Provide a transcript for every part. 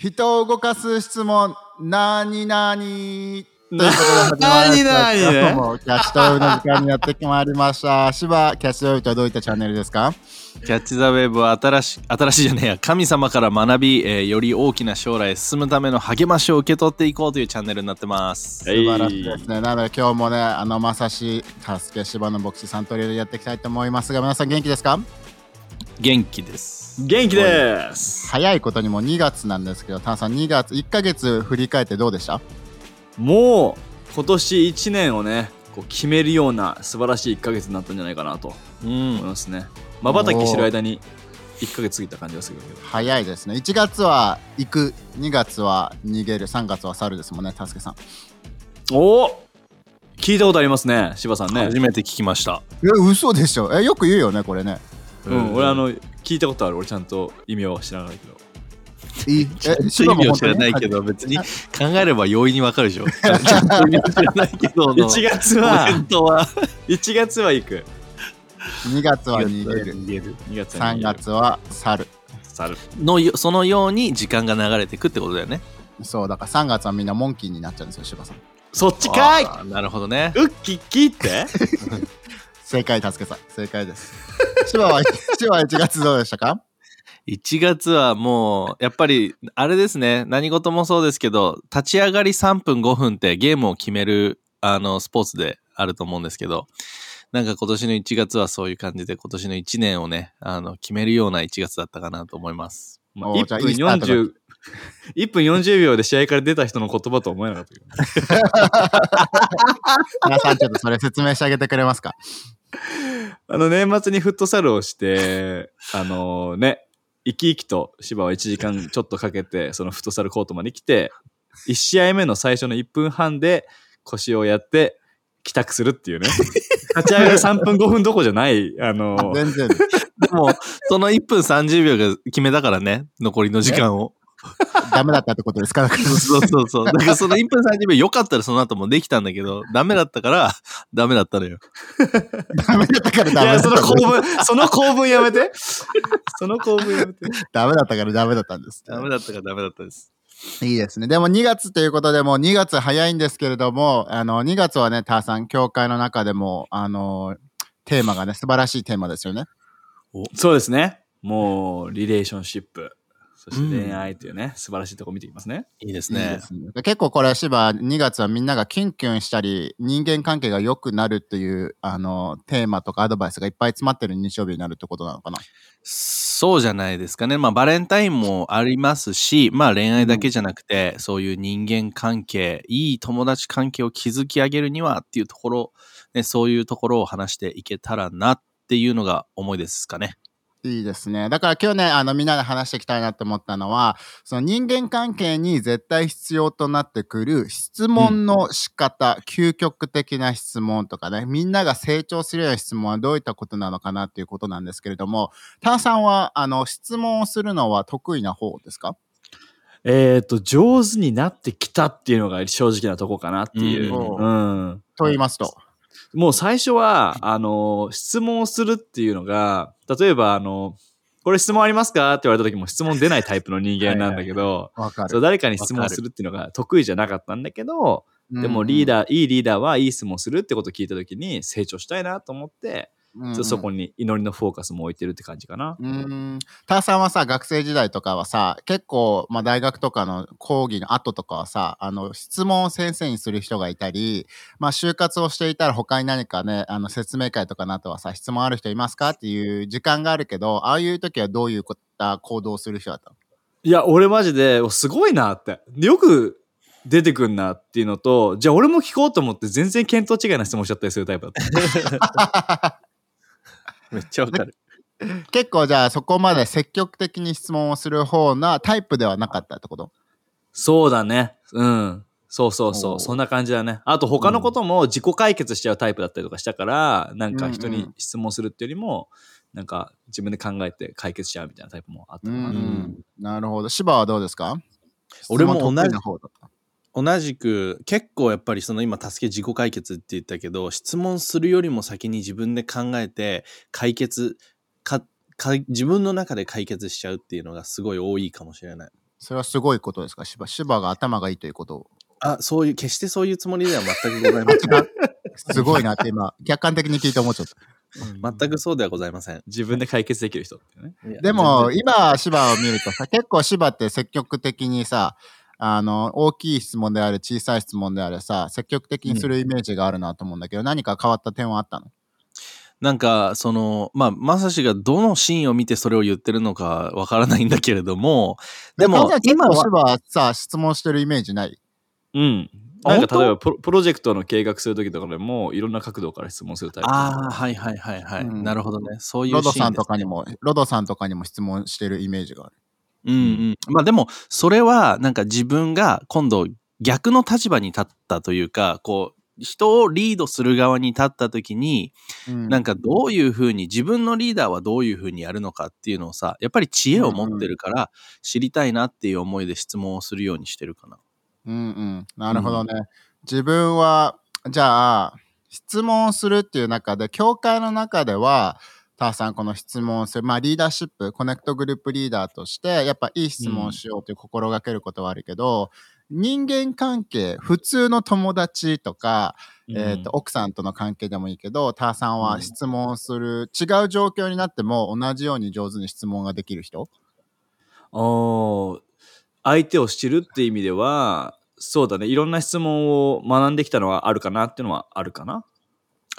人を動かす質問、なになにということで始まりましたもキャッチトウェブの時間にやってまいりました。芝、キャッチトウェブとはどういったチャンネルですか？キャッチ・ザ・ウェーブは新し新しいじゃねえや神様から学び、えーより大きな将来へ進むための励ましを受け取っていこうというチャンネルになってます。素晴らしいですね。なので今日もね、あのまさし、助け芝の牧師さんとでやっていきたいと思いますが、皆さん元気ですか？元気です。元気です早いことにも2月なんですけど、タンさん2月、1ヶ月振り返ってどうでした？もう今年1年をねこう決めるような素晴らしい1ヶ月になったんじゃないかなとう思いん。ますねまばたきしてる間に1ヶ月過ぎた感じがするけど早いですね。1月は行く、2月は逃げる、3月は去るですもんね、タスケさん。おお聞いたことありますね柴さんね初めて聞きました。え、嘘でしょえ、よく言うよね、これね。うん俺あの聞いたことある？俺ちゃんと意味は知らないけど。いちょっと意味を知らないけど、別に。考えれば容易にわかるでしょ。ちゃんと意味を知らないけど。の、1月コはメントは。1月は行く。2月は逃げる、逃げる。2月は3月は去る。去る。のよそのように時間が流れていくってことだよね。そう、だから3月はみんなモンキーになっちゃうんですよ、柴さん。そっちかい。あーなるほどね。ウッキッキーって？正解、タスケさん。正解です。柴は、柴は1月どうでしたか？1月はもう、やっぱり、あれですね、何事もそうですけど、立ち上がり3分5分ってゲームを決める、あの、スポーツであると思うんですけど、なんか今年の1月はそういう感じで、今年の1年をね、あの、決めるような1月だったかなと思います。まあ、おー1分じゃあいいスタートだ40 1分40秒で試合から出た人の言葉とは思えなかったけど 皆さんちょっとそれ説明してあげてくれますか？あの年末にフットサルをして、あのね、生き生きと芝は1時間ちょっとかけて、そのフットサルコートまで来て、1試合目の最初の1分半で腰をやって帰宅するっていうね。立ち上がり3分5分どころじゃない、あの、全然。でも、その1分30秒が決めたからね、残りの時間を。ダメだったってことですか？そうそうそう。だからその1分30秒良かったらその後もできたんだけど、ダメだったから、ダメだったのよ。ダメだったからダメだったその構文、その構文やめて。その構文やめて。ダメだったからダメだったんです。ダメだったからダメだったです。いいですね。でも2月ということでもう2月早いんですけれども、あの、2月はね、ターさん、教会の中でも、あの、テーマがね、素晴らしいテーマですよね。そうですね。もう、リレーションシップ。そして恋愛というね、素晴らしいとこ見ていきますね。いいですいいねで。すね結構これ、芝、2月はみんながキュンキュンしたり、人間関係が良くなるっていう、あの、テーマとかアドバイスがいっぱい詰まってる日曜日になるってことなのかな？そうじゃないですかね。まあ、バレンタインもありますし、まあ、恋愛だけじゃなくて、そういう人間関係、いい友達関係を築き上げるにはっていうところ、ね、そういうところを話していけたらなっていうのが思いですかね。いいですね。だから今日ね、あの、みんなで話していきたいなって思ったのは、その人間関係に絶対必要となってくる質問の仕方、究極的な質問とかね、みんなが成長するような質問はどういったことなのかなっていうことなんですけれども、タンさんは、あの、質問をするのは得意な方ですか？えっ、と、上手になってきたっていうのが正直なとこかなっていう。ううん。と言いますと？もう最初は、あの、質問をするっていうのが、例えば、あの、これ質問ありますかって言われた時も質問出ないタイプの人間なんだけど、誰かに質問するっていうのが得意じゃなかったんだけど、でもリーダー、いいリーダーはいい質問するってことを聞いた時に成長したいなと思って、ーちょっとそこに祈りのフォーカスも置いてるって感じかな。うーん。ターさんはさ、学生時代とかはさ、結構、まあ大学とかの講義の後とかはさ、あの、質問を先生にする人がいたり、まあ就活をしていたら他に何かね、あの、説明会とかの後はさ、質問ある人いますかっていう時間があるけど、ああいう時はどういうこった行動をする人だったの？いや、俺マジで、おすごいなって。よく出てくんなっていうのと、じゃあ俺も聞こうと思って全然見当違いな質問しちゃったりするタイプだった。めっちゃわかる。結構じゃあそこまで積極的に質問をする方なタイプではなかったってこと？そうだね。うん。そうそうそう。そんな感じだね。あと他のことも自己解決しちゃうタイプだったりとかしたから、なんか人にうんうん質問するっていうよりも、なんか自分で考えて解決しちゃうみたいなタイプもあったうかな。ん。なるほど。芝はどうですか？俺も同じな方だった。同じく結構やっぱりその今助け自己解決って言ったけど質問するよりも先に自分で考えて解決かか自分の中で解決しちゃうっていうのがすごい多いかもしれない。それはすごいことですか？芝芝が頭がいいということあ、そういう、決してそういうつもりでは全くございません。すごいなって今、客観的に聞いて思っちゃった。全くそうではございません。自分で解決できる人ね。でも、今、芝を見るとさ、結構芝って積極的にさ、あの、大きい質問である、小さい質問であるさ、積極的にするイメージがあるなと思うんだけど、何か変わった点はあったの？なんか、その、まあ、まさしがどのシーンを見てそれを言ってるのかわからないんだけれども、でも今は、さ、質問してるイメージない？うん。なんか例えばプロプロジェクトの計画するときとかでもいろんな角度から質問するタイプ。ああ、はいはいはいはい。うんなるほどね。そういうロドさんシーンですとかにも、ロドさんとかにも質問してるイメージがある。うんうん。まあでも、それは、なんか自分が今度逆の立場に立ったというか、こう、人をリードする側に立った時に、うんなんかどういうふうに、自分のリーダーはどういうふうにやるのかっていうのをさ、やっぱり知恵を持ってるから、知りたいなっていう思いで質問をするようにしてるかな。うんうん。なるほどね。自分は、じゃあ、質問するっていう中で、教会の中では、ターさん、この質問をする、まあ、リーダーシップ、コネクトグループリーダーとして、やっぱいい質問をしようという心がけることはあるけど、人間関係、普通の友達とか、えーと奥さんとの関係でもいいけど、ターさんは質問をする、違う状況になっても同じように上手に質問ができる人？おー相手を知るって意味では、そうだね。いろんな質問を学んできたのはあるかなっていうのはあるかな。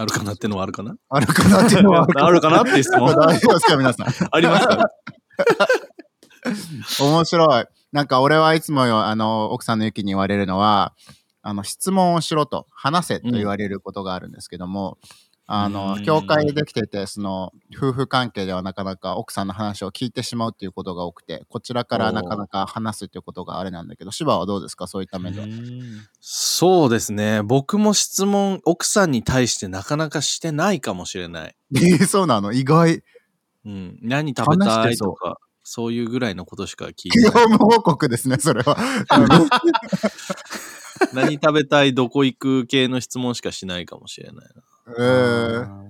あるかなってのはあるかな？あるかなっていうのはあるかな。って質問。大丈夫ですか、皆さん？ありますか？面白い。なんか俺はいつもよ、あの、奥さんのゆきに言われるのは、あの、質問をしろと、話せと言われることがあるんですけども、あのう、ん教会でできてて、その、夫婦関係ではなかなか奥さんの話を聞いてしまうっていうことが多くて、こちらからなかなか話すっていうことがあれなんだけど、芝はどうですか？そういった面では。そうですね。僕も質問、奥さんに対してなかなかしてないかもしれない。えーそうなの？意外。うん。何食べたいとか、そういうぐらいのことしか聞いて業ない。務報告ですね、それは。何食べたい、どこ行く系の質問しかしないかもしれないな。えー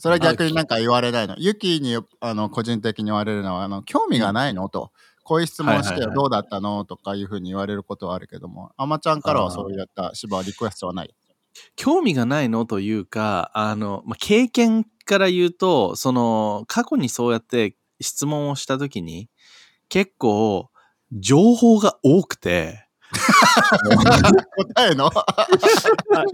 それは逆になんか言われないの？ユキにあの個人的に言われるのは、あの興味がないの？と。こういう質問してどうだったの？とかいうふうに言われることはあるけども、あまちゃんからはそういった芝はリクエストはない。興味がないのというか、あの、まあ、経験から言うと、その、過去にそうやって質問をしたときに、結構、情報が多くて、答えの？あ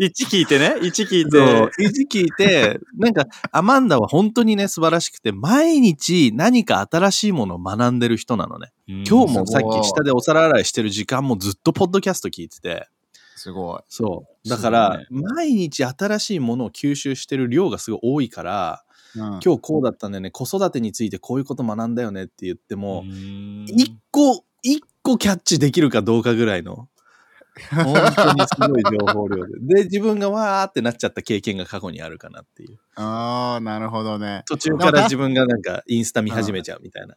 1聞いてね。1聞いて。一時聞いて、なんか、アマンダは本当にね、素晴らしくて、毎日何か新しいものを学んでる人なのね。今日もさっき下でお皿洗いしてる時間もずっとポッドキャスト聞いてて、すごい。そう。だから、毎日新しいものを吸収してる量がすごい多いから、うん、今日こうだったんだよね、子育てについてこういうこと学んだよねって言っても、うん一個、一個キャッチできるかどうかぐらいの、本当にすごい情報量で。で、自分がわーってなっちゃった経験が過去にあるかなっていう。ああ、なるほどね。途中から自分がなんかインスタ見始めちゃうみたいな。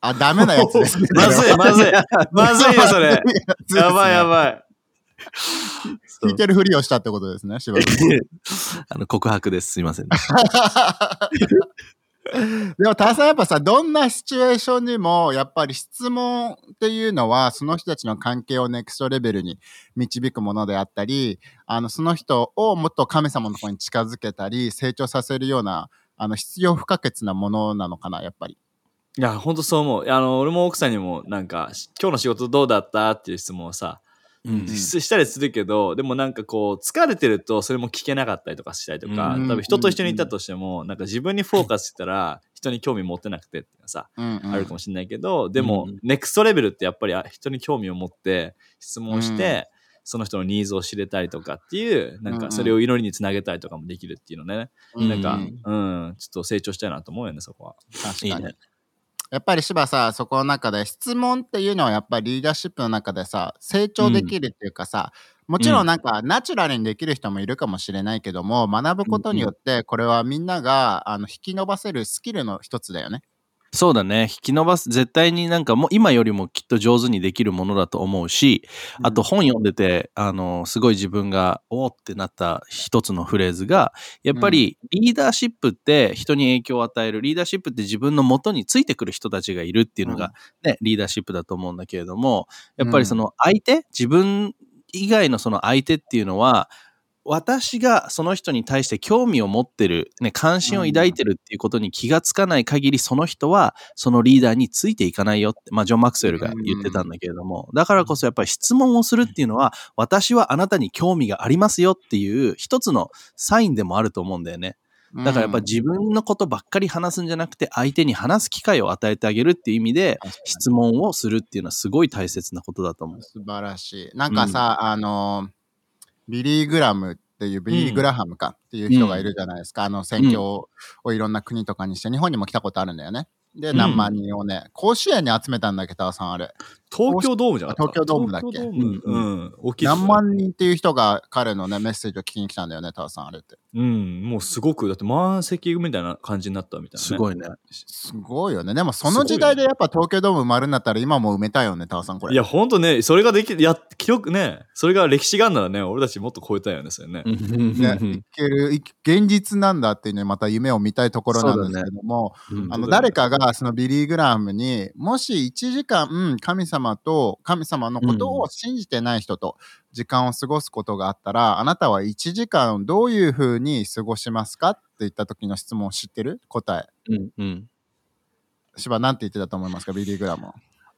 あ、ダメなやつですね。まずい、まずい。まずいよ、それ。やばい、やい。ばい。聞いてるふりをしたってことですね、芝君 あの告白です。すいません。でも、ターさんやっぱさ、どんなシチュエーションにも、やっぱり質問っていうのは、その人たちの関係をネクストレベルに導くものであったり、あの、その人をもっと神様のところに近づけたり、成長させるような、あの、必要不可欠なものなのかな、やっぱり。いや、ほんとそう思う。あの、俺も奥さんにも、なんか、今日の仕事どうだった？っていう質問をさ、うんししたりするけど、でもなんかこう、疲れてるとそれも聞けなかったりとかしたりとか、うん多分人と一緒にいたとしても、なんか自分にフォーカスしてたら、人に興味持ってなくてってさ、うん、うん。あるかもしれないけど、でも、うんネクストレベルってやっぱりあ人に興味を持って質問して、その人のニーズを知れたりとかっていう、なんうんうんかそれを祈りにつなげたりとかもできるっていうのね、うんなんか、ううんん、ちょっと成長したいなと思うよね、そこは。確かに。いいね。やっぱり芝さ、そこの中で質問っていうのはやっぱりリーダーシップの中でさ、成長できるっていうかさ、もちろんなんかナチュラルにできる人もいるかもしれないけども、学ぶことによってこれはみんながあの引き伸ばせるスキルの一つだよね。そうだね。引き伸ばす、絶対になんかもう今よりもきっと上手にできるものだと思うし、あと本読んでて、あの、すごい自分が、おーってなった一つのフレーズが、やっぱりリーダーシップって人に影響を与える、リーダーシップって自分の元についてくる人たちがいるっていうのが、ね、リーダーシップだと思うんだけれども、やっぱりその相手、自分以外のその相手っていうのは、私がその人に対して興味を持ってる、ね、関心を抱いてるっていうことに気がつかない限り、その人はそのリーダーについていかないよって、まあ、ジョン・マクスウェルが言ってたんだけれども、だからこそやっぱり質問をするっていうのは、私はあなたに興味がありますよっていう一つのサインでもあると思うんだよね。だからやっぱ自分のことばっかり話すんじゃなくて、相手に話す機会を与えてあげるっていう意味で、質問をするっていうのはすごい大切なことだと思う。素晴らしい。なんかさ、あの、ビリー・グラムっていう、ビリー・グラハムかっていう人がいるじゃないですか。あの、選挙をいろんな国とかにして、日本にも来たことあるんだよね。で、何万人をね、甲子園に集めたんだけど、さんあれ。東京ドームじゃな東京ドームだっけ？東京ドームうん。大きいね何万人っていう人が彼のね、メッセージを聞きに来たんだよね、タワさんあれって。うん。もうすごく、だって満席みたいな感じになったみたいな、ね。すごいね。すごいよね。でもその時代でやっぱ東京ドーム埋まるんだったら今も埋めたいよね、タワさんこれ。いや、ほんとね、それができ、や、記録ね、それが歴史があるならね、俺たちもっと超えたいよね、それね。ね、いける、い現実なんだっていうね、また夢を見たいところなんですけども、うんあの誰かがそのビリー・グラムにもし1時間、うん神様と神様のことを信じてない人と時間を過ごすことがあったら、あなたは1時間どういうふうに過ごしますかって言った時の質問を知ってる？答え。うんうん芝なんて言ってたと思いますか？ビリー・グラムは。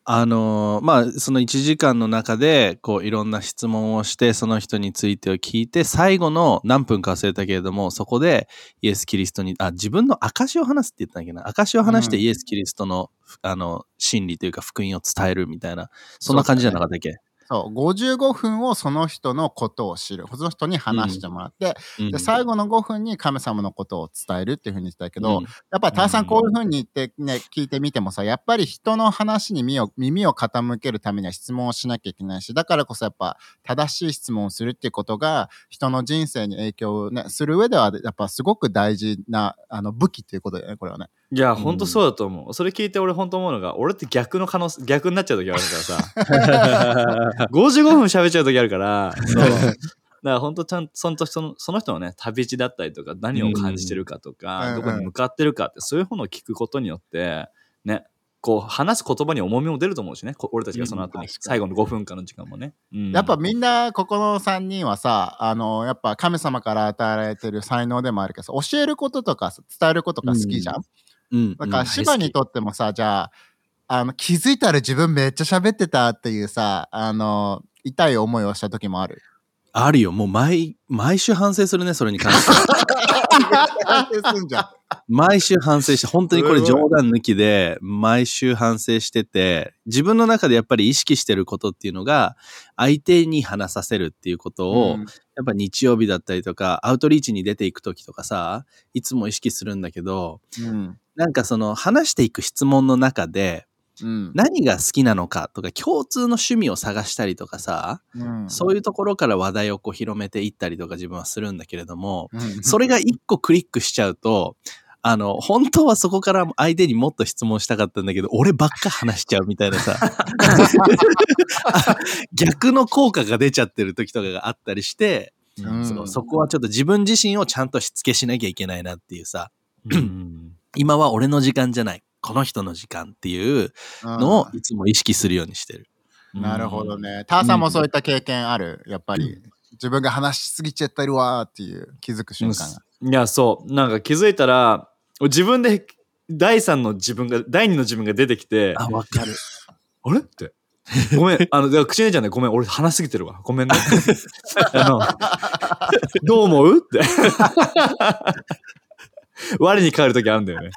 あのーまあその1時間の中でこういろんな質問をしてその人についてを聞いて最後の何分か忘れたけれどもそこでイエス・キリストにあ自分の証を話すって言ったんだっけな。証を話してうん。イエス・キリストの,、あの真理というか福音を伝えるみたいなそんな感じじゃなかったっけ？そう、55分をその人のことを知る。その人に話してもらって、うんで最後の5分に神様のことを伝えるっていうふうに言ってたけど、うんやっぱりターさんこういうふうに言ってね、聞いてみてもさ、やっぱり人の話に耳を耳を傾けるためには質問をしなきゃいけないし、だからこそやっぱ正しい質問をするっていうことが人の人生に影響をね、する上ではやっぱすごく大事なあの武器っていうことだよね、これはね。いや、ほんとそうだと思う。それ聞いて俺ほんと思うのが、俺って逆の可能性、逆になっちゃう時あるからさ。55分喋っちゃう時あるから、そう。だから本当ちゃんとそのそのその人のね旅路だったりとか何を感じてるかとか、うんどこに向かってるかってそういうものを聞くことによってねこう話す言葉に重みも出ると思うしねこ俺たちがその後に最後の5分間の時間もね、うんやっぱみんなここの3人はさ、あの、やっぱ神様から与えられてる才能でもあるけどさ、教えることとかさ伝えることが好きじゃん？うんだから芝にとってもさ、じゃあ、あの、気づいたら自分めっちゃ喋ってたっていうさ、あの、痛い思いをした時もある？あるよ。もう毎毎週反省するねそれに関して。反省すんじゃん。毎週反省して、本当にこれ冗談抜きで、毎週反省してて、自分の中でやっぱり意識してることっていうのが、相手に話させるっていうことを、うん。やっぱ日曜日だったりとか、アウトリーチに出ていく時とかさ、いつも意識するんだけど、うんなんかその話していく質問の中で、うん。何が好きなのかとか、共通の趣味を探したりとかさ、うん。そういうところから話題をこう広めていったりとか自分はするんだけれども、うんそれが一個クリックしちゃうと、あの、本当はそこから相手にもっと質問したかったんだけど、俺ばっか話しちゃうみたいなさ、逆の効果が出ちゃってる時とかがあったりして、うん。そのそこはちょっと自分自身をちゃんとしつけしなきゃいけないなっていうさ、うん今は俺の時間じゃない、この人の時間っていうのをいつも意識するようにしてる。なるほどね。ターさんもそういった経験ある？やっぱり。自分が話しすぎちゃってるわーっていう気づく瞬間が。いやそうなんか気づいたら自分で第3の自分が第2の自分が出てきてあ、わかる。あれって。ごめん、あの、口に出ちゃうね。ごめん、俺話しすぎてるわ。ごめんね。どう思う？って。我に返るときあるんだよね。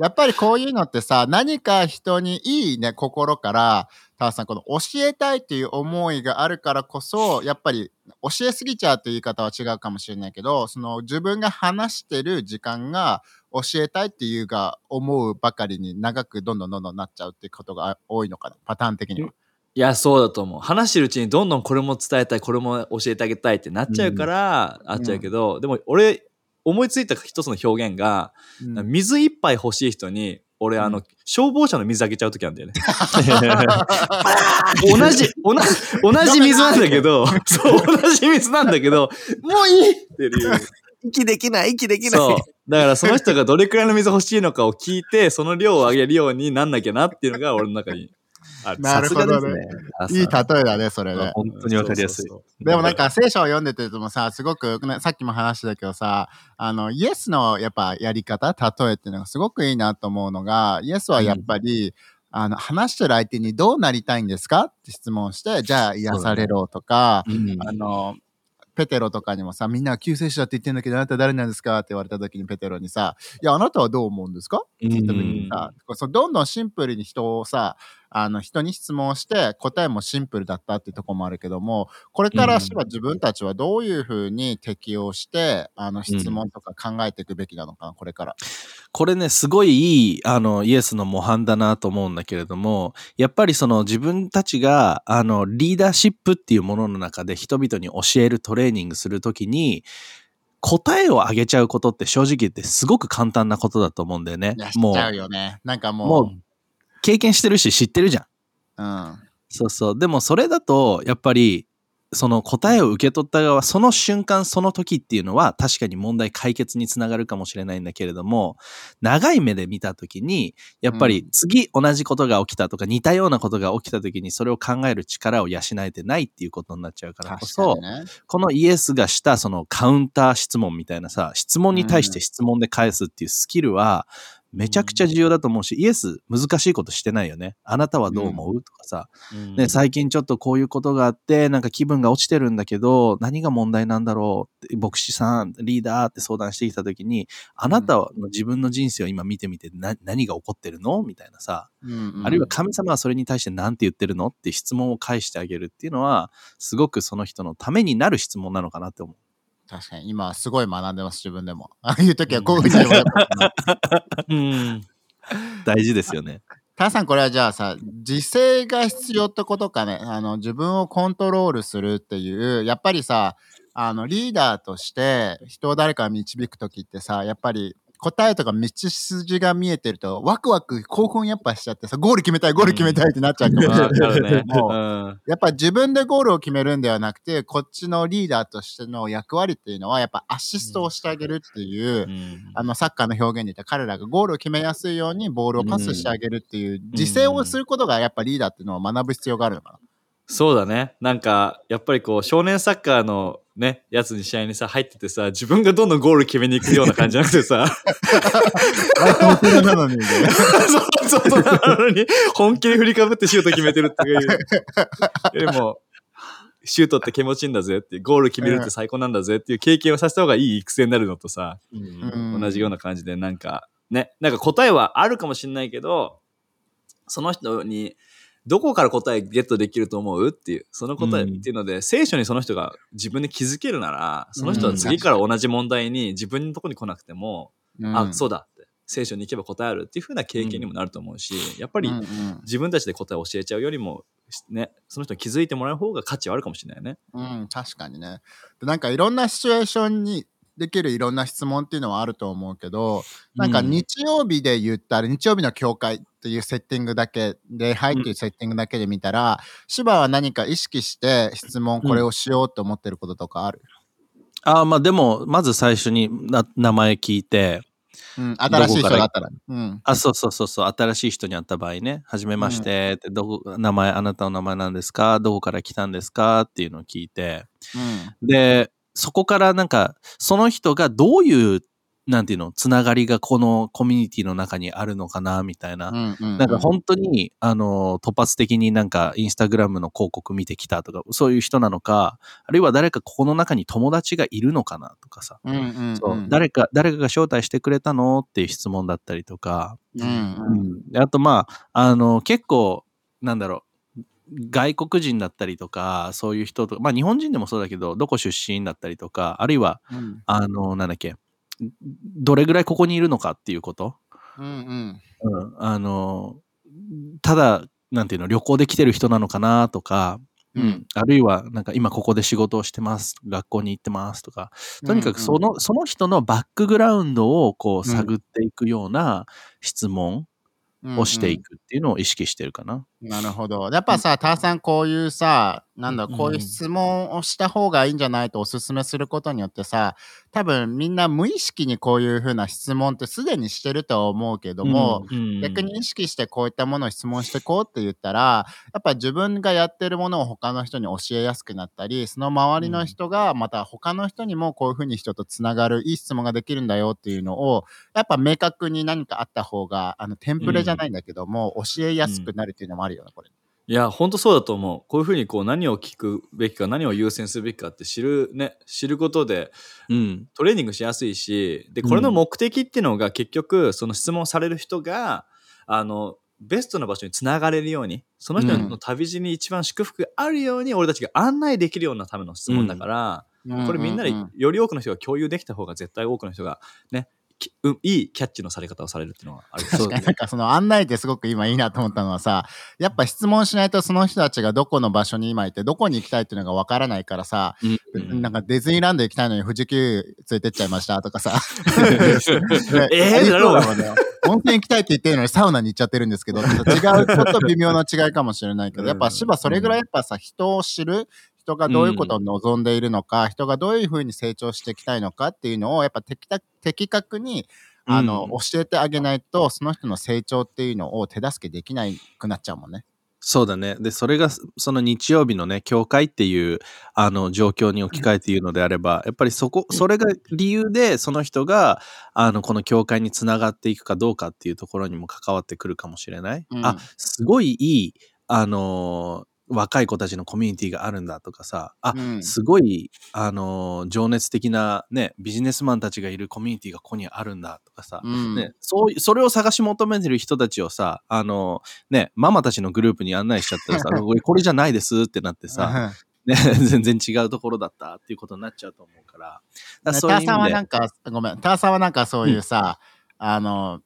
やっぱりこういうのってさ、何か人にいいね、心から、タワさん、この教えたいっていう思いがあるからこそ、やっぱり教えすぎちゃうという言い方は違うかもしれないけど、その自分が話してる時間が教えたいっていうが思うばかりに長くどんどんどんどんなっちゃうっていうことが多いのかな、パターン的には。いや、そうだと思う。話してるうちにどんどんこれも伝えたい、これも教えてあげたいってなっちゃうから、あっちゃうけど、でも俺、思いついた一つの表現が、うん水一杯欲しい人に、俺、あの、消防車の水あげちゃうときなんだよね。同じ、同じ、同じ水なんだけど、そう、同じ水なんだけど、もういいっていう。息できない、息できそう。だからその人がどれくらいの水欲しいのかを聞いて、その量をあげるようになんなきゃなっていうのが俺の中に。なるほどね。いい例えだね、それね。本当にわかりやすい。でもなんか聖書を読んでてもさ、すごく、ね、さっきも話したけどさ、あの、イエスのやっぱやり方、例えっていうのがすごくいいなと思うのが、イエスはやっぱり、あの、話してる相手にどうなりたいんですかって質問して、じゃあ癒されろとか、うん。あの、ペテロとかにもさ、みんなは救世主だって言ってんだけど、あなた誰なんですか？って言われた時にペテロにさ、いや、あなたはどう思うんですか？って言った時にさ、そのどんどんシンプルに人をさ、あの人に質問して答えもシンプルだったっていうところもあるけどもこれからしば自分たちはどういうふうに適応してあの質問とか考えていくべきなのかなこれから。これね、すごいいい、あの、イエスの模範だなと思うんだけれども、やっぱりその自分たちが、あの、リーダーシップっていうものの中で人々に教えるトレーニングするときに、答えをあげちゃうことって正直言ってすごく簡単なことだと思うんだよねもうち、ゃうよね。なんかももう、経験してるし知ってるじゃん。う、うん、そうそう。でもそれだと、やっぱり、その答えを受け取った側、その瞬間、その時っていうのは確かに問題解決につながるかもしれないんだけれども、長い目で見た時に、やっぱり次同じことが起きたとか似たようなことが起きた時にそれを考える力を養えてないっていうことになっちゃうからこそ。このイエスがしたそのカウンター質問みたいなさ、質問に対して質問で返すっていうスキルは、めちゃくちゃ重要だと思うし、イエス難しいことしてないよね。あなたはどう思う？とかさ、うん。ね、最近ちょっとこういうことがあって、なんか気分が落ちてるんだけど、何が問題なんだろう？牧師さん、リーダーって相談してきたときに、あなたは自分の人生を今見てみて、な何が起こってるの？みたいなさ、うんうん。あるいは神様はそれに対して何て言ってるの？って質問を返してあげるっていうのは、すごくその人のためになる質問なのかなって思う。確かに今すごい学んでます自分でも。ああいう時はこういうふうに言われます うん。大事ですよね。タンさんこれはじゃあさ自制が必要ってことかねあの自分をコントロールするっていうやっぱりさあのリーダーとして人を誰かが導く時ってさやっぱり答えとか道筋が見えてるとワクワク興奮やっぱしちゃってさゴール決めたいゴール決めたいってなっちゃうかもしれないわかるね。もううん。やっぱ自分でゴールを決めるんではなくてこっちのリーダーとしての役割っていうのはやっぱアシストをしてあげるっていう、うん。あのサッカーの表現で言ったら彼らがゴールを決めやすいようにボールをパスしてあげるっていう自制をすることがやっぱリーダーっていうのを学ぶ必要があるのかそうだね。なんか、やっぱりこう、少年サッカーのね、やつに試合にさ、入っててさ、自分がどんどんゴール決めに行くような感じじゃなくてさ、な。大人なのにね。そうそうそうなのに、本気で振りかぶってシュート決めてるっていう。でも、シュートって気持ちいいんだぜってゴール決めるって最高なんだぜっていう経験をさせた方がいい育成になるのとさ、うん同じような感じで、なんか、ね、なんか答えはあるかもしれないけど、その人に、どこから答えゲットできると思う？っていう、その答えっていうので、聖書にその人が自分で気づけるなら、その人は次から同じ問題に自分のとこに来なくても、あ、そうだって、聖書に行けば答えあるっていう風な経験にもなると思うし、やっぱりうんうん。自分たちで答えを教えちゃうよりも、ね、その人に気づいてもらう方が価値はあるかもしれないね。うん、確かにね。でなんかいろんなシチュエーションにできるいろんな質問っていうのはあると思うけど、なんかうん日曜日で言ったら、日曜日の教会っていうセッティングだけで、はいっていうセッティングだけで見たら、芝は何か意識して質問これをしようと思ってることとかある、ああ、まあでも、まず最初にな名前聞いて、うん、新しい人だったら。うん。あ、そうそうそうそう、新しい人に会った場合ね、はじめましてって、どこ、名前、あなたの名前なんですか？どこから来たんですか？っていうのを聞いて、で、そこからなんか、その人がどういう、なんていうの、つながりがこのコミュニティの中にあるのかな、みたいな。うん。うん。うん。なんか本当に、あの、突発的になんかインスタグラムの広告見てきたとか、そういう人なのか、あるいは誰かここの中に友達がいるのかなとかさ、うんうんうん、そう誰か、誰かが招待してくれたのっていう質問だったりとか、うんうんであとまあ、あの、結構、なんだろう、外国人だったりとか、そういう人とか、まあ日本人でもそうだけど、どこ出身だったりとか、あるいは、うん。あの、なんだっけ、どれぐらいここにいるのかっていうこと。うんうん。うん、あの、ただ、なんていうの、旅行で来てる人なのかなとか、うん。あるいは、なんか今ここで仕事をしてます、学校に行ってますとか、とにかくその、その人のバックグラウンドをこううん。探っていくような質問をしていくっていうのを意識してるかな。なるほど。やっぱさ、ターさんこういうさ、なんだ、こういう質問をした方がいいんじゃないとお勧めすることによってさ、多分みんな無意識にこういうふうな質問ってすでにしてるとは思うけども、うん逆に意識してこういったものを質問してこうって言ったら、やっぱ自分がやってるものを他の人に教えやすくなったり、その周りの人がまた他の人にもこういうふうに人とつながるいい質問ができるんだよっていうのを、やっぱ明確に何かあった方が、あの、テンプレじゃないんだけども、教えやすくなるっていうのもあるよね、これ。いや、本当そうだと思う。こういうふうにこう何を聞くべきか、何を優先するべきかって知る、ね、知ることでうん。トレーニングしやすいし、で、これの目的っていうのが結局、その質問される人が、あの、ベストな場所につながれるように、その人の旅路に一番祝福あるように、俺たちが案内できるようなための質問だから、これみんなでより多くの人が共有できた方が絶対多くの人がね、きうんいいキャッチのされ方をされるっていうのはあるそう確かになんかその案内ってすごく今いいなと思ったのはさ、やっぱ質問しないとその人たちがどこの場所に今いてどこに行きたいっていうのがわからないからさ、うんなんかディズニーランド行きたいのに富士急連れてっちゃいましたとかさ。えーなるほど温泉行きたいって言ってるのにサウナに行っちゃってるんですけど、違うこと微妙な違いかもしれないけど、やっぱ芝それぐらいやっぱさ、人を知る、人がどういうことを望んでいるのか、人がどういうふうに成長していきたいのかっていうのを、やっぱ的確的確に、あの、うん教えてあげないと、その人の成長っていうのを手助けできなくなっちゃうもんね。そうだね。で、それがその日曜日のね、教会っていうあの状況に置き換えて言うのであれば、やっぱりそこ、それが理由で、その人が、あの、この教会につながっていくかどうかっていうところにも関わってくるかもしれない。うんあ、すごいいい、あのー若い子たちのコミュニティがあるんだとかさ、あ、うん。すごい、あのー情熱的なね、ビジネスマンたちがいるコミュニティがここにあるんだとかさ、うん。ね、そういそれを探し求めてる人たちをさ、あの、ね、ママたちのグループに案内しちゃったらさ、こ れこれじゃないですってなってさ、ね、全然違うところだったっていうことになっちゃうと思うから。だからターさんはなんか、ごめん、ターさんはなんかそういうさ、あの、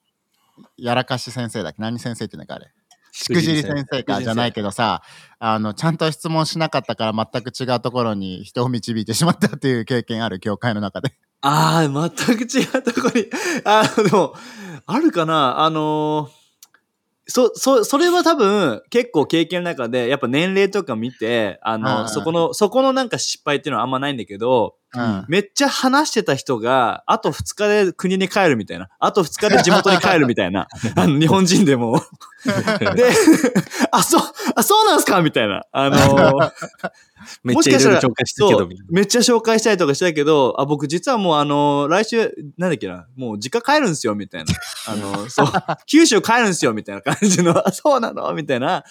やらかし先生だっけ？何先生って言うんだっけあれ？しくじり先生かじゃないけどさ、あの、ちゃんと質問しなかったから全く違うところに人を導いてしまったっていう経験ある、教会の中で。ああ、全く違うとこに、あの、でも、あるかな？あのーそ、そ、それは多分、結構経験の中で、やっぱ年齢とか見て、あの、うん。そこの、そこのなんか失敗っていうのはあんまないんだけど、うん。めっちゃ話してた人が、あと2日で国に帰るみたいな。あと2日で地元に帰るみたいな。あの、日本人でも。で、あ、そう、あ、そうなんすかみたいな。あのー めっちゃ紹介してるけど。めっちゃ紹介したりとかしたけど、あ、僕実はもうあの、来週、なんだっけな、もう実家帰るんすよ、みたいな。あの、そう、九州帰るんすよ、みたいな感じの、あ、そうなの？みたいな。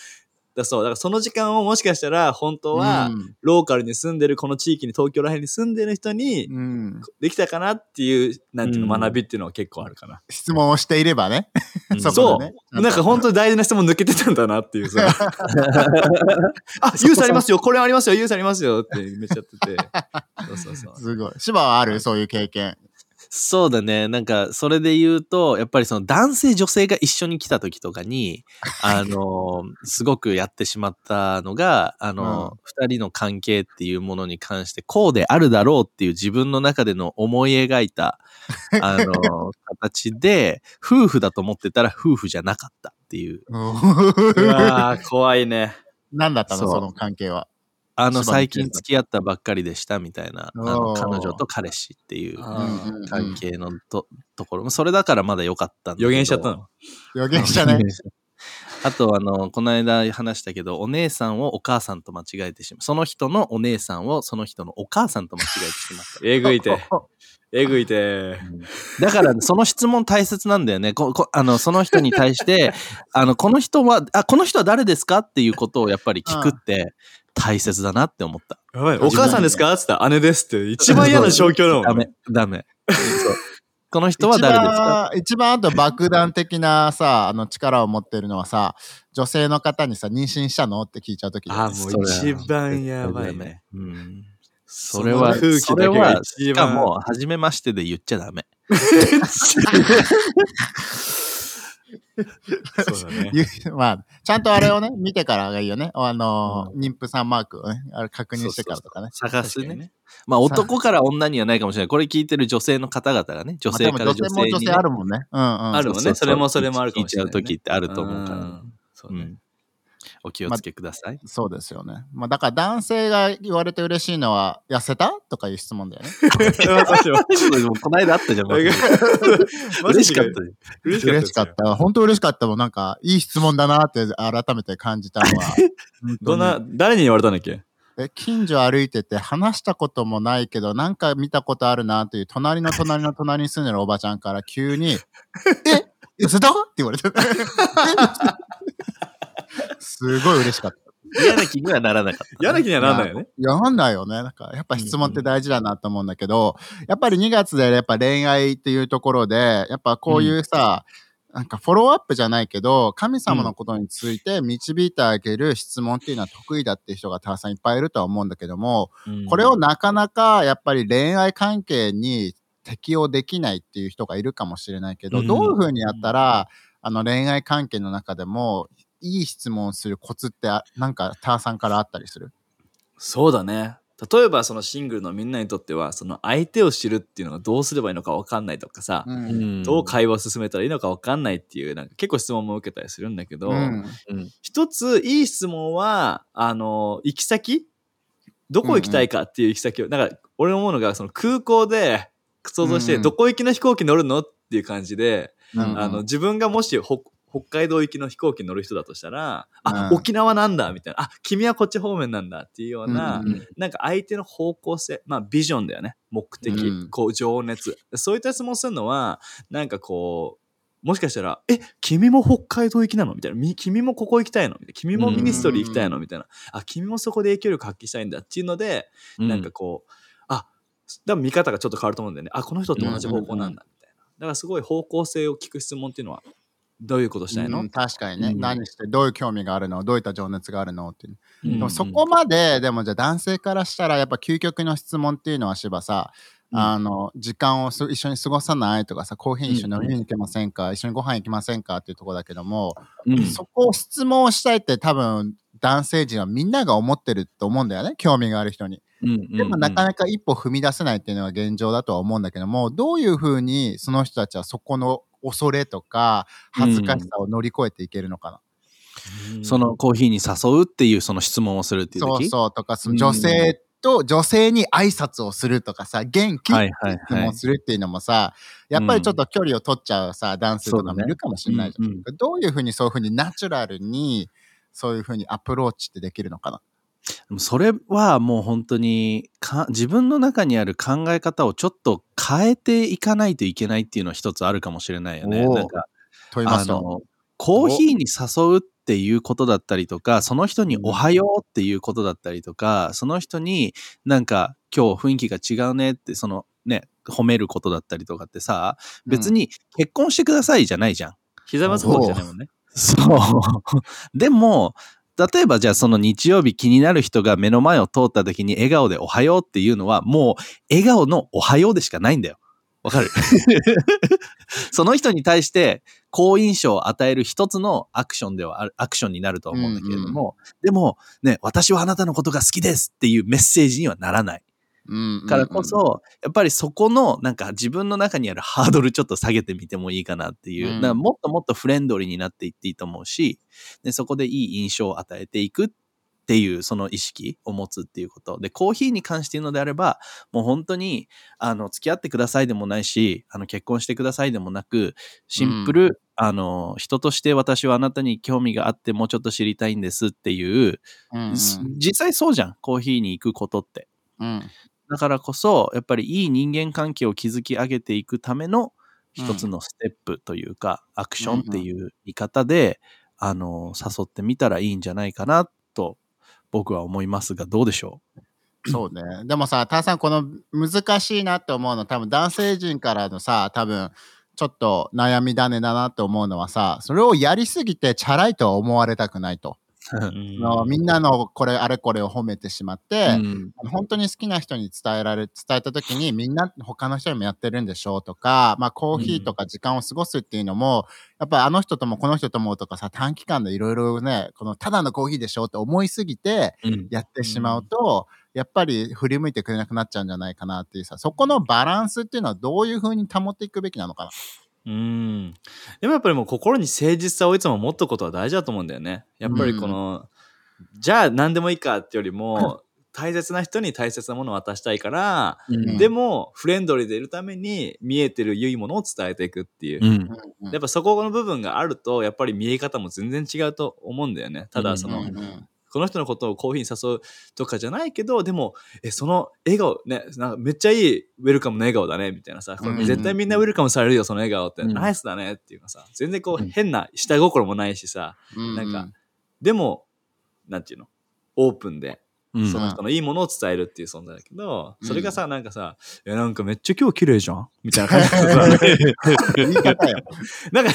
だそう、だからその時間をもしかしたら、本当は、うんローカルに住んでる、この地域に、東京ら辺に住んでる人に、うん。できたかなっていう、なんていうの、うん学びっていうのは結構あるかな。質問をしていればね。うん そそう。なんか本当に大事な質問抜けてたんだなっていうさ。あ、ユースありますよ、これありますよ、ユースありますよってめっちゃやってて。そうそうそう。すごい。芝はある？そういう経験。そうだね。なんか、それで言うと、やっぱりその男性女性が一緒に来た時とかに、あの、すごくやってしまったのが、あの、二、人の関係っていうものに関して、こうであるだろうっていう自分の中での思い描いた、あの、形で、夫婦だと思ってたら夫婦じゃなかったっていう。うわー、怖いね。何だったの？その関係は。あの、最近付き合ったばっかりでしたみたいな、あの彼女と彼氏っていう関係のと,、ところ。それだからまだ良かったんだけど。予言しちゃったの？予言者ね。あと、あの、この間話したけど、お姉さんをお母さんと間違えてしまう。その人のお姉さんをその人のお母さんと間違えてしまった。えぐいて。えぐいて。だから、その質問大切なんだよね。ここあのその人に対して、あの、この人は、あ、この人は誰ですか？っていうことをやっぱり聞くって大切だなって思った。やばい、お母さんですか？つったら姉ですって。一番嫌な状況だもん。ダメ、ダメ。この人は誰ですか？一番一番あと爆弾的なさ、あの力を持ってるのはさ、女性の方にさ、妊娠したの？って聞いちゃうときあーもう一番やばいね。うん。それは、そ気は、しかも、初めましてで言っちゃダメ。そうだね。まあ、ちゃんとあれをね、見てからがいいよね。あのー、妊婦さんマークをね、あれ確認してからとかね。探すね。確かにね。まあ男から女にはないかもしれない。これ聞いてる女性の方々がね、女性から女まあでも女性も性に、ね女性あるもんね。うんうん。あるもんね。それもそれもあるかもしれない、ね。聞いちゃう時ってあると思うからね。んそうね。うんお気をつけください。そうですよね。まあだから男性が言われて嬉しいのは、痩せた？とかいう質問だよね。この間あったじゃん。嬉しかったよ。嬉しかった。嬉しかっ。た。本当嬉しかったもん。なんか、いい質問だなって改めて感じたのは。どんな、誰に言われたんだっけ？え近所歩いてて話したこともないけどなんか見たことあるなという隣の隣の隣に住んでるおばちゃんから急に「え？痩せた?」って言われて すごい嬉しかった。嫌な気にはならなかった。嫌な気にはならないよね。いや、なんないよね。なんか、やっぱ質問って大事だなと思うんだけど、やっぱり2月でやっぱ恋愛っていうところで、やっぱこういうさ、なんかフォローアップじゃないけど、神様のことについて導いてあげる質問っていうのは得意だっていう人がたくさんいっぱいいるとは思うんだけども、これをなかなかやっぱり恋愛関係に適用できないっていう人がいるかもしれないけど、うんどういうふうにやったら、あの恋愛関係の中でもいい質問をするコツってあなんかターさんからあったりする？そうだね。例えばそのシングルのみんなにとってはその相手を知るっていうのがどうすればいいのか分かんないとかさ、うん。どう会話を進めたらいいのか分かんないっていうなんか結構質問も受けたりするんだけど、うん。一ついい質問はあの行き先。どこ行きたいかっていう行き先を、なんか俺思うのがその空港で想像して、うん。うんどこ行きの飛行機乗るのっていう感じで、うんあの自分がもしほ北海道行きの飛行機乗る人だとしたら、あ、うん沖縄なんだみたいな、あ、君はこっち方面なんだっていうような、うんうんなんか相手の方向性、まあビジョンだよね。目的、うんこう情熱。そういった質問するのは、なんかこう、もしかしたら、え、君も北海道行きなのみたいな。み君もここ行きたいのみたいな。君もミニストリー行きたいのみたいな。あ、君もそこで影響力発揮したいんだっていうので、なんかこう、あ、多分見方がちょっと変わると思うんだよね。あ、この人と同じ方向なんだみたいな。だからすごい方向性を聞く質問っていうのは、どういうことしたいの、うん確かにね、うん。何してどういう興味があるの？どういった情熱があるの？っていう、うん。でもそこまででもじゃあ男性からしたらやっぱ究極の質問っていうのは芝さ、うん。あの時間をす一緒に過ごさないとかさコーヒー一緒に飲みに行けませんか、一緒にご飯行きませんか？っていうところだけども、うん。そこを質問をしたいって多分男性陣はみんなが思ってると思うんだよね興味がある人に。うん。でもなかなか一歩踏み出せないっていうのが現状だとは思うんだけどもどういうふうにその人たちはそこの恐れとか恥ずかしさを乗り越えていけるのかな。うん。そのコーヒーに誘うっていうその質問をするって。いう時そうそうとかその女性と女性に挨拶をするとかさ元気はいはい質はい。問するっていうのもさ、やっぱりちょっと距離を取っちゃうさ男性とかもいるかもしれないじゃん、うんうん。どういうふうにそういうふうにナチュラルにそういうふうにアプローチってできるのかな？でもそれはもう本当にか自分の中にある考え方をちょっと変えていかないといけないっていうのは一つあるかもしれないよね。なんか。あのコーヒーに誘うっていうことだったりとかその人に「おはよう」っていうことだったりとかその人になんか今日雰囲気が違うねってそのね褒めることだったりとかってさ別に結婚してくださいじゃないじゃん。膝まずほうじゃないもんね。そう。でも、例えばじゃあその日曜日気になる人が目の前を通った時に笑顔でおはようっていうのはもう笑顔のおはようでしかないんだよ。わかる？その人に対して好印象を与える一つのアクションではある、アクションになると思うんだけれども、でもね、私はあなたのことが好きですっていうメッセージにはならない。うんからこそ、やっぱりそこのなんか自分の中にあるハードルちょっと下げてみてもいいかなっていう、もっともっとフレンドリーになっていっていいと思うしでそこでいい印象を与えていくっていうその意識を持つっていうこと。でコーヒーに関して言うのであればもう本当にあの付き合ってくださいでもないしあの結婚してくださいでもなくシンプル、あの人として私はあなたに興味があってもうちょっと知りたいんですっていう、うんうん。実際そうじゃんコーヒーに行くことって。うんだからこそ、やっぱりいい人間関係を築き上げていくための一つのステップというか、アクションっていう言い方で、あの、誘ってみたらいいんじゃないかなと、僕は思いますが、どうでしょう？そうね。でもさ、ターさん、この難しいなって思うの、多分男性陣からのさ、多分ちょっと悩み種だなって思うのはさ、それをやりすぎてチャラいとは思われたくないと。うん。のみんなのこれあれこれを褒めてしまって、うん。本当に好きな人に伝えられ伝えた時にみんな他の人にもやってるんでしょうとか、まあ、コーヒーとか時間を過ごすっていうのも、やっぱあの人ともこの人ともとかさ短期間でいろいろねこのただのコーヒーでしょって思いすぎてうん。やってしまうと、やっぱり振り向いてくれなくなっちゃうんじゃないかなっていうさそこのバランスっていうのはどういうふうに保っていくべきなのかな。うん。でもやっぱりもう心に誠実さをいつも持っとくことは大事だと思うんだよね。やっぱりこの、じゃあ何でもいいかってよりも、大切な人に大切なものを渡したいから、うんでもフレンドリーでいるために見えてる良いものを伝えていくっていう。うんうんやっぱそこの部分があると、やっぱり見え方も全然違うと思うんだよね。ただその、うんうんこの人のことをコーヒーに誘うとかじゃないけど、でも、え、その笑顔、ね、なんかめっちゃいいウェルカムの笑顔だね、みたいなさ、こうん。れ絶対みんなウェルカムされるよ、その笑顔って、うん。ナイスだねっていうかさ、全然こう、うん。変な下心もないしさ、うんなんか、でも、なんていうの、オープンで、うん。その人のいいものを伝えるっていう存在だけど、うん。それがさ、なんかさ、え、なんかめっちゃ今日綺麗じゃん？みたいな感じでさ、言い方よ。なんか、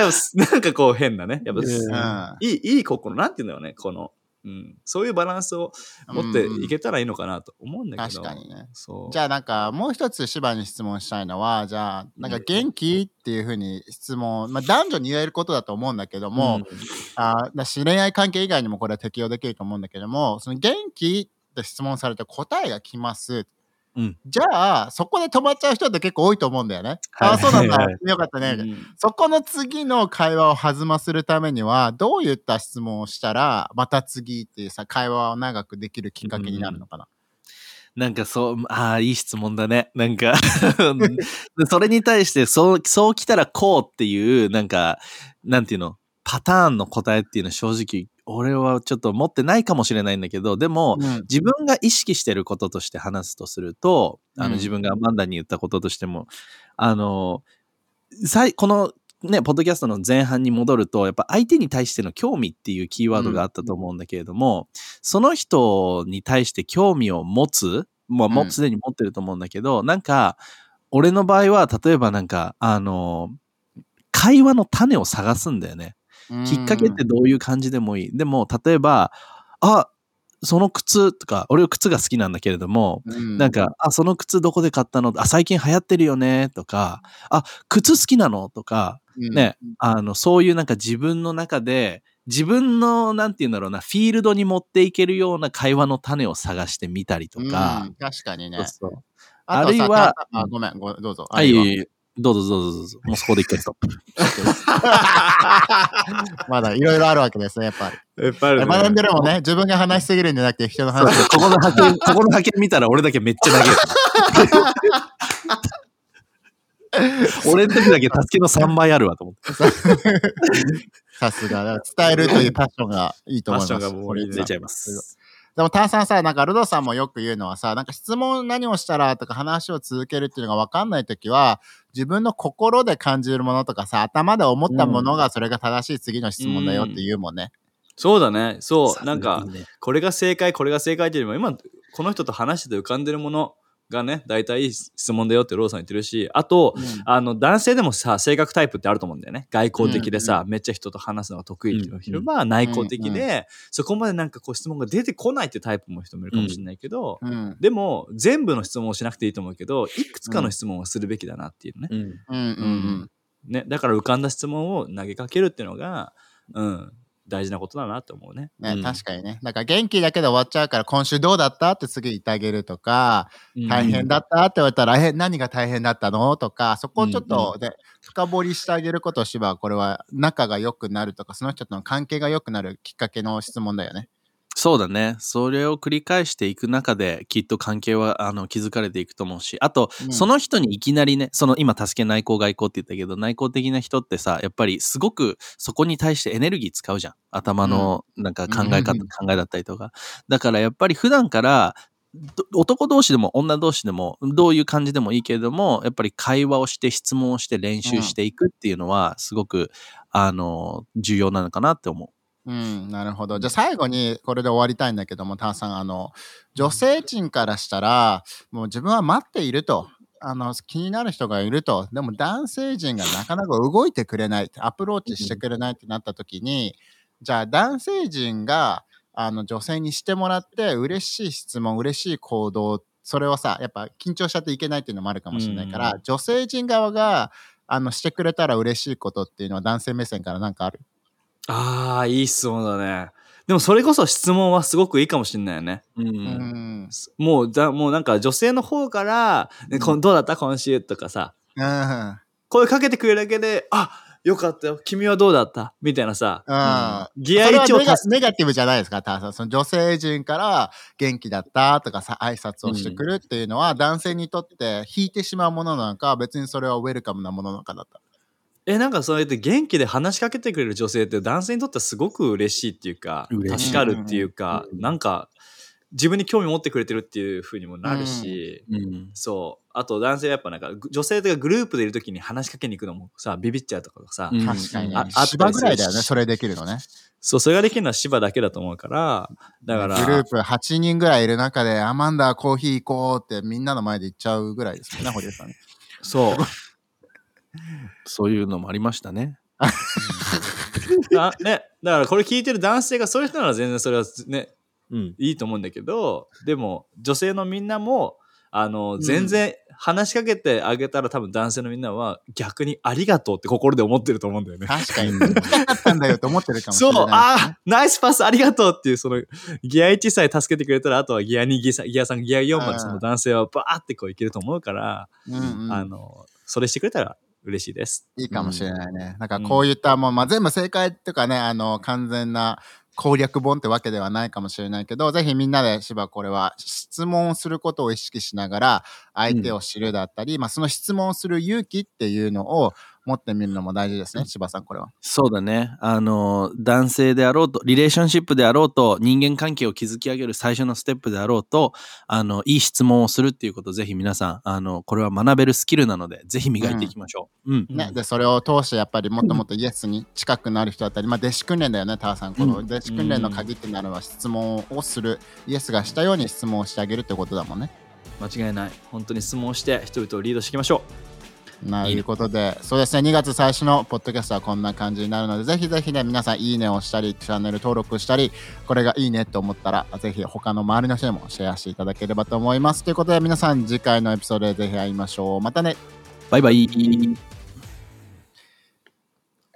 なんか、なんかこう変なね、やっぱ、うんいい、いい心、なんていうんだろうね、この、うん、そういうバランスを持っていけたらいいのかなと思うんだけど。確かにね。そう。じゃあなんかもう一つ芝に質問したいのはじゃあなんか元気っていうふうに質問、まあ、男女に言えることだと思うんだけども、あだし恋愛関係以外にもこれは適用できると思うんだけどもその元気って質問されて答えが来ます。うんじゃあそこで止まっちゃう人って結構多いと思うんだよね。はいああそうなんだ はいよかったね。うんそこの次の会話を弾まするためにはどういった質問をしたらまた次っていうさ会話を長くできるきっかけになるのかな。なんかそう、ああ、いい質問だね。なんかでそれに対して、そう、そう来たらこうっていう、なんか、なんていうの、パターンの答えっていうのは正直、俺はちょっと持ってないかもしれないんだけど、でも、うん。自分が意識してることとして話すとすると、あうん。の自分がアマンダに言ったこととしても、あの、さいこのね、ポッドキャストの前半に戻ると、やっぱ相手に対しての興味っていうキーワードがあったと思うんだけれども、その人に対して興味を持つ、まあ、もうん。うすでに持ってると思うんだけど、なんか、俺の場合は、例えばなんか、あの、会話の種を探すんだよね。きっかけってどういう感じでもいい。でも、例えば、あ、その靴とか、俺は靴が好きなんだけれども、うん。なんか、あ、その靴どこで買ったの？あ、最近流行ってるよねとか、あ、靴好きなの？とか、うん。ね、あの、そういうなんか自分の中で、自分の、なんて言うんだろうな、フィールドに持っていけるような会話の種を探してみたりとか。うん、確かにね。そう。そう。あるいはあごめんごどうぞ。はい、あいいどうぞどうぞどうぞ。もうそこで一回ストップ。まだいろいろあるわけですね、やっぱり。いっぱいあるね学んでるもんね、自分が話しすぎるんじゃなくて人の話をここの波形、ここの波形 見たら俺だけめっちゃ投げる。俺の時だけ助けの3倍あるわと思って。さすが。伝えるというパッションがいいと思います。パッションがもう出ちゃいます。でも、タンさんさ、なんかルドさんもよく言うのはさ、なんか質問何をしたらとか話を続けるっていうのが分かんないときは、自分の心で感じるものとかさ、頭で思ったものがそれが正しい次の質問だよって言うもんね。そうだね。そう。なんかこれが正解、これが正解っていうよりも、今、この人と話してて浮かんでるものがね、大体質問だよってローさん言ってるし、あと、あの、男性でもさ、性格タイプってあると思うんだよね。外交的でさ、めっちゃ人と話すのが得意っていう人。は内向的で、そこまでなんかこう質問が出てこないってタイプも人もいるかもしれないけど、うん。でも、全部の質問をしなくていいと思うけど、いくつかの質問をするべきだなっていうね。うん。うん。うん。ね、だから浮かんだ質問を投げかけるっていうのが、うん、大事なことだなって思うね。ね、うん確かにね。だから元気だけで終わっちゃうから、今週どうだったって次言ってあげるとか、大変だったって言われたら、え、何が大変だったのとか、そこをちょっとで、深掘りしてあげることをしば、これは仲が良くなるとか、その人との関係が良くなるきっかけの質問だよね。そうだね。それを繰り返していく中で、きっと関係はあの築かれていくと思うし、あと、うんその人にいきなりね、その今、助け内向外交って言ったけど、内向的な人ってさ、やっぱりすごくそこに対してエネルギー使うじゃん。頭のなんか考え方、うん考えだったりとか。だからやっぱり普段から、ど男同士でも女同士でもどういう感じでもいいけれどもやっぱり会話をして質問をして練習していくっていうのはすごく、あの重要なのかなって思う。うん、なるほど。じゃあ最後にこれで終わりたいんだけども、タンさん、あの、女性陣からしたら、もう自分は待っていると。あの気になる人がいるとでも男性陣がなかなか動いてくれないアプローチしてくれないってなった時にじゃあ男性陣があの女性にしてもらって嬉しい質問嬉しい行動それをさやっぱ緊張しちゃっていけないっていうのもあるかもしれないから、女性陣側があのしてくれたら嬉しいことっていうのは男性目線からなんかある？ああ、いい質問だね。でもそれこそ質問はすごくいいかもしれないよね。うん。うんもうだ、もうなんか女性の方から、ねこんどうだった今週とかさ、うん声かけてくれるだけで、あよかったよ。君はどうだった？みたいなさ、うんギア1それはネガを足す。ネガティブじゃないですか、ターさん。その女性陣から元気だったとかさ、挨拶をしてくるっていうのは、男性にとって引いてしまうものなのか、別にそれはウェルカムなものなのかだった。え、なんかそうやって元気で話しかけてくれる女性って男性にとってはすごく嬉しいっていうか、嬉しい助かるっていうか、うんなんか自分に興味持ってくれてるっていう風にもなるし、うん。そう。あと男性はやっぱなんかぐ女性とかグループでいる時に話しかけに行くのもさ、ビビっちゃうとかさ、うん確かにねああっ。芝ぐらいだよね、それできるのね。そう、それができるのは芝だけだと思うから、だから、グループ8人ぐらいいる中で、アマンダーコーヒー行こうってみんなの前で言っちゃうぐらいですよね、堀江さん。そう。そういうのもありましたね。だね、だからこれ聞いてる男性がそういう人なら全然それはね、うん。いいと思うんだけど、でも女性のみんなも、あの、全然話しかけてあげたら多分男性のみんなは逆にありがとうって心で思ってると思うんだよね。確かに。言いたかったんだよと思ってるかもしそう、れない。ああ、ナイスパスありがとうっていう、その、ギア1さえ助けてくれたら、あとはギア2、ギア3、ギア3、ギア4までその男性はバーってこういけると思うから、うんうんあの、それしてくれたら嬉しいです。いいかもしれないね。なんかこういったもう、まあ、全部正解っていうかね、あの、完全な攻略本ってわけではないかもしれないけど、ぜひみんなで芝これは質問することを意識しながら、相手を知るだったり、まあその質問する勇気っていうのを持ってみるのも大事ですね、芝さんこれは。そうだね。あの、男性であろうと、リレーションシップであろうと、人間関係を築き上げる最初のステップであろうと、あの、いい質問をするっていうことをぜひ皆さん、あの、これは学べるスキルなので、ぜひ磨いていきましょう。うん。ね、でそれを通してやっぱりもっともっとイエスに近くなる人だったり、まあ、弟子訓練だよね、ターさん。この弟子訓練の鍵ってなるのは質問をする、イエスがしたように質問をしてあげるってことだもんね。間違いない。本当に質問して人々をリードしていきましょないうことで、そうですね、2月最初のポッドキャストはこんな感じになるので、ぜひぜひね、皆さんいいねをしたり、チャンネル登録したり、これがいいねと思ったら、ぜひ他の周りの人にもシェアしていただければと思います。ということで、皆さん次回のエピソードでぜひ会いましょう。またね。バイバイ。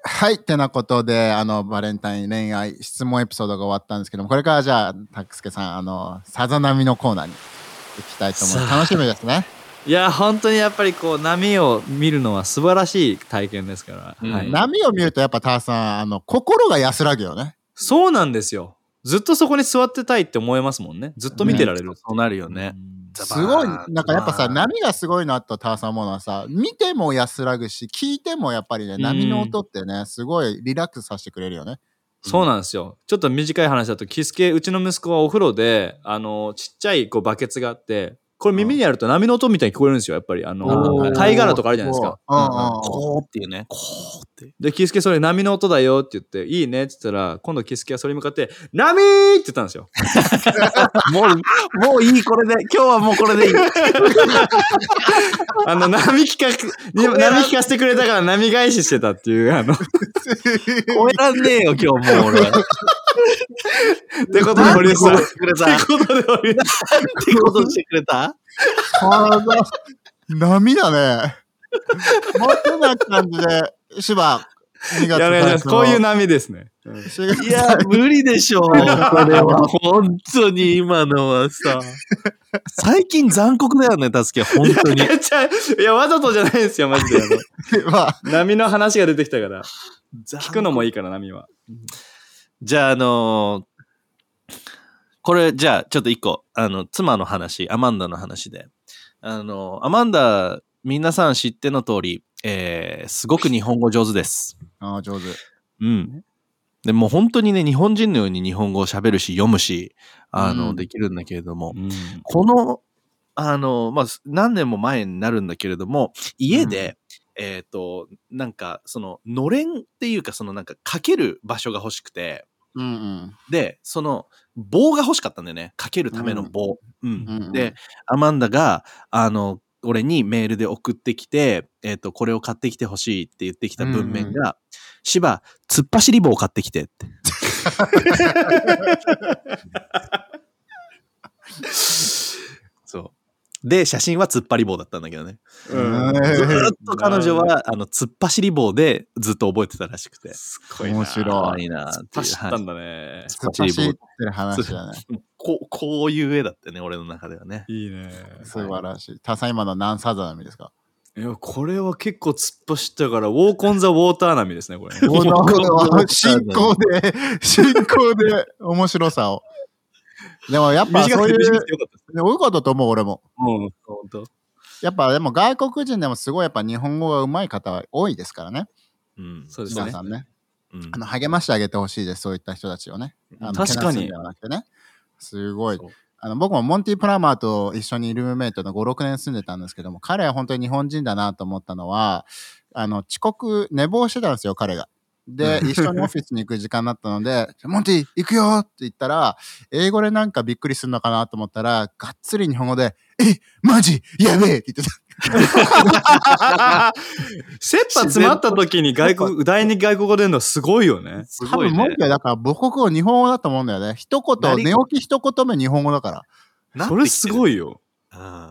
はい、てなことで、あの、バレンタイン恋愛質問エピソードが終わったんですけども、これからじゃあ、たくすけさん、あの、さざ波のコーナーに行きたいと思います。楽しみですね。う。いや、本当にやっぱりこう、波を見るのは素晴らしい体験ですから。うんはい、波を見ると、やっぱターさん、あの、心が安らぐよね。そうなんですよ。ずっとそこに座ってたいって思えますもんね。ずっと見てられる。そうなるよね。うんザすごい、なんかやっぱさ、波がすごいなとターさん思うのはさ、見ても安らぐし、聞いてもやっぱりね、うん波の音ってね、すごいリラックスさせてくれるよね。そうなんですよ。ちょっと短い話だと、キスケ、うちの息子はお風呂で、あの、ちっちゃいこうバケツがあって、これ耳にやると波の音みたいに聞こえるんですよ、やっぱり。あの貝殻とかあるじゃないですか。うんうんこうっていうね。こうって。で、キスケそれ波の音だよって言って、いいねって言ったら、今度キスケはそれに向かって、波ーって言ったんですよ。もう、もういい、これで。今日はもうこれでいい。あの、波聞か、に波聞かせてくれたから波返ししてたっていう、あの、っ超えらんねえよ、今日もう俺。てことで堀江さん。っしてくれた？ってことで堀江さん。ことしてくれた体波だね。もうてな感じで、芝、2月や。こういう波ですね。いや、無理でしょう。これは。本当に今のはさ。最近残酷だよね、助け。本当に。いや、わざとじゃないですよ、マジで。まあ、波の話が出てきたから。聞くのもいいから、波は。じゃあ、あのーこれ、じゃあ、ちょっと一個、あの、妻の話、アマンダの話で。あの、アマンダ、皆さん知っての通り、えー、すごく日本語上手です。あー上手。うん。でもう本当にね、日本人のように日本語を喋るし、読むし、あの、うんできるんだけれども、うんこの、あの、まあ、何年も前になるんだけれども、家で、えっ、と、なんか、その、のれんっていうか、そのなんか、かける場所が欲しくて、うんうん。で、その、棒が欲しかったんだよね。かけるための棒。うん。うんうんで、アマンダが、あの、俺にメールで送ってきて、えっ、と、これを買ってきてほしいって言ってきた文面が、芝、突っ走り棒を買ってきてって。そう。で、写真は突っ張り棒だったんだけどね。ずーっと彼女は、あの、突っ走り棒でずっと覚えてたらしくて。すごいな。面白いなっていう走ったんだね。突っ走ってる話だね。こう、こういう絵だったよね、俺の中ではね。いいね。素晴らしい。タさん今の何サザナミですか？いや、これは結構突っ走ったから、ウォーコン・ザ・ウォーター並みですね、これ。進行で、進行で面白さを。でもやっぱ短そういう、くて短くてよかったです。よかったと思う、俺も。うん、本当。やっぱでも外国人でもすごいやっぱ日本語が上手い方は多いですからね。うん。そうですね。皆さんね。うんあの励ましてあげてほしいです、そういった人たちをね。あの確かにではなくてね。すごい。あの僕もモンティ・プラマーと一緒にルームメイトの5、6年住んでたんですけども、彼は本当に日本人だなと思ったのは、あの遅刻、寝坊してたんですよ、彼が。で、一緒にオフィスに行く時間になったので、モンティ、行くよって言ったら、英語でなんかびっくりするのかなと思ったら、がっつり日本語で、え、マジ？やべえって言ってた。切羽詰まった時に外国、第二外国語出るのはすごいよね。すごいね多分モンティ。はだから母国語日本語だと思うんだよね。一言、何寝起き一言目日本語だから。それすごい。いよ。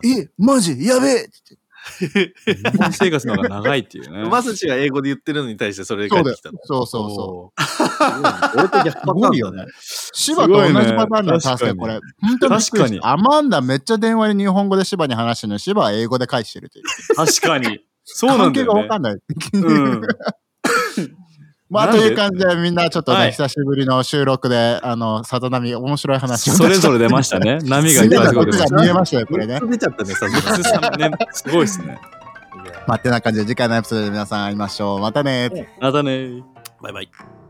え、マジ？やべえって言って日本生活の方が長いっていうね。まさしが英語で言ってるのに対してそれがそうだよ返ってきたの。そうそうそう。う。俺と逆すパタよね。芝と同じパターンだよ、確かにこれ。本当に確かにアマンダめっちゃ電話で日本語で芝に話してるのに、芝は英語で返してるという。確かに。そうなんだよね関係がわか。んない。うん。まあ、という感じでみんなちょっとね、はい久しぶりの収録で、あの、さざ波、面白い話を。それぞれ出ましたね。波がいっぱい見えましたよ、これね。出ちゃったね、さすね、すごいですね。まあ、てな感じで次回のエピソードで皆さん会いましょう。またね。またねバイバイ。